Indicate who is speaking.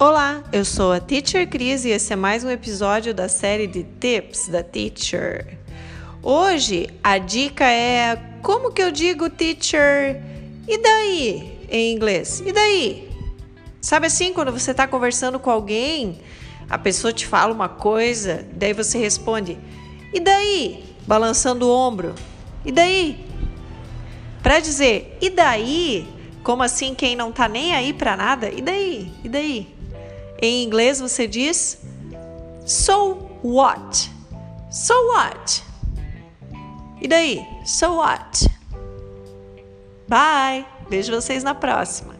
Speaker 1: Olá, eu sou a Teacher Cris e esse é mais um episódio da série de Tips da Teacher. Hoje a dica é como que eu digo teacher e daí em inglês? E daí? Sabe assim, quando você está conversando com alguém, a pessoa te fala uma coisa, daí você responde, e daí? Balançando o ombro. E daí? Para dizer, e daí? Como assim quem não tá nem aí para nada? E daí? E daí? Em inglês você diz so what? So what? E daí? So what? Bye! Vejo vocês na próxima.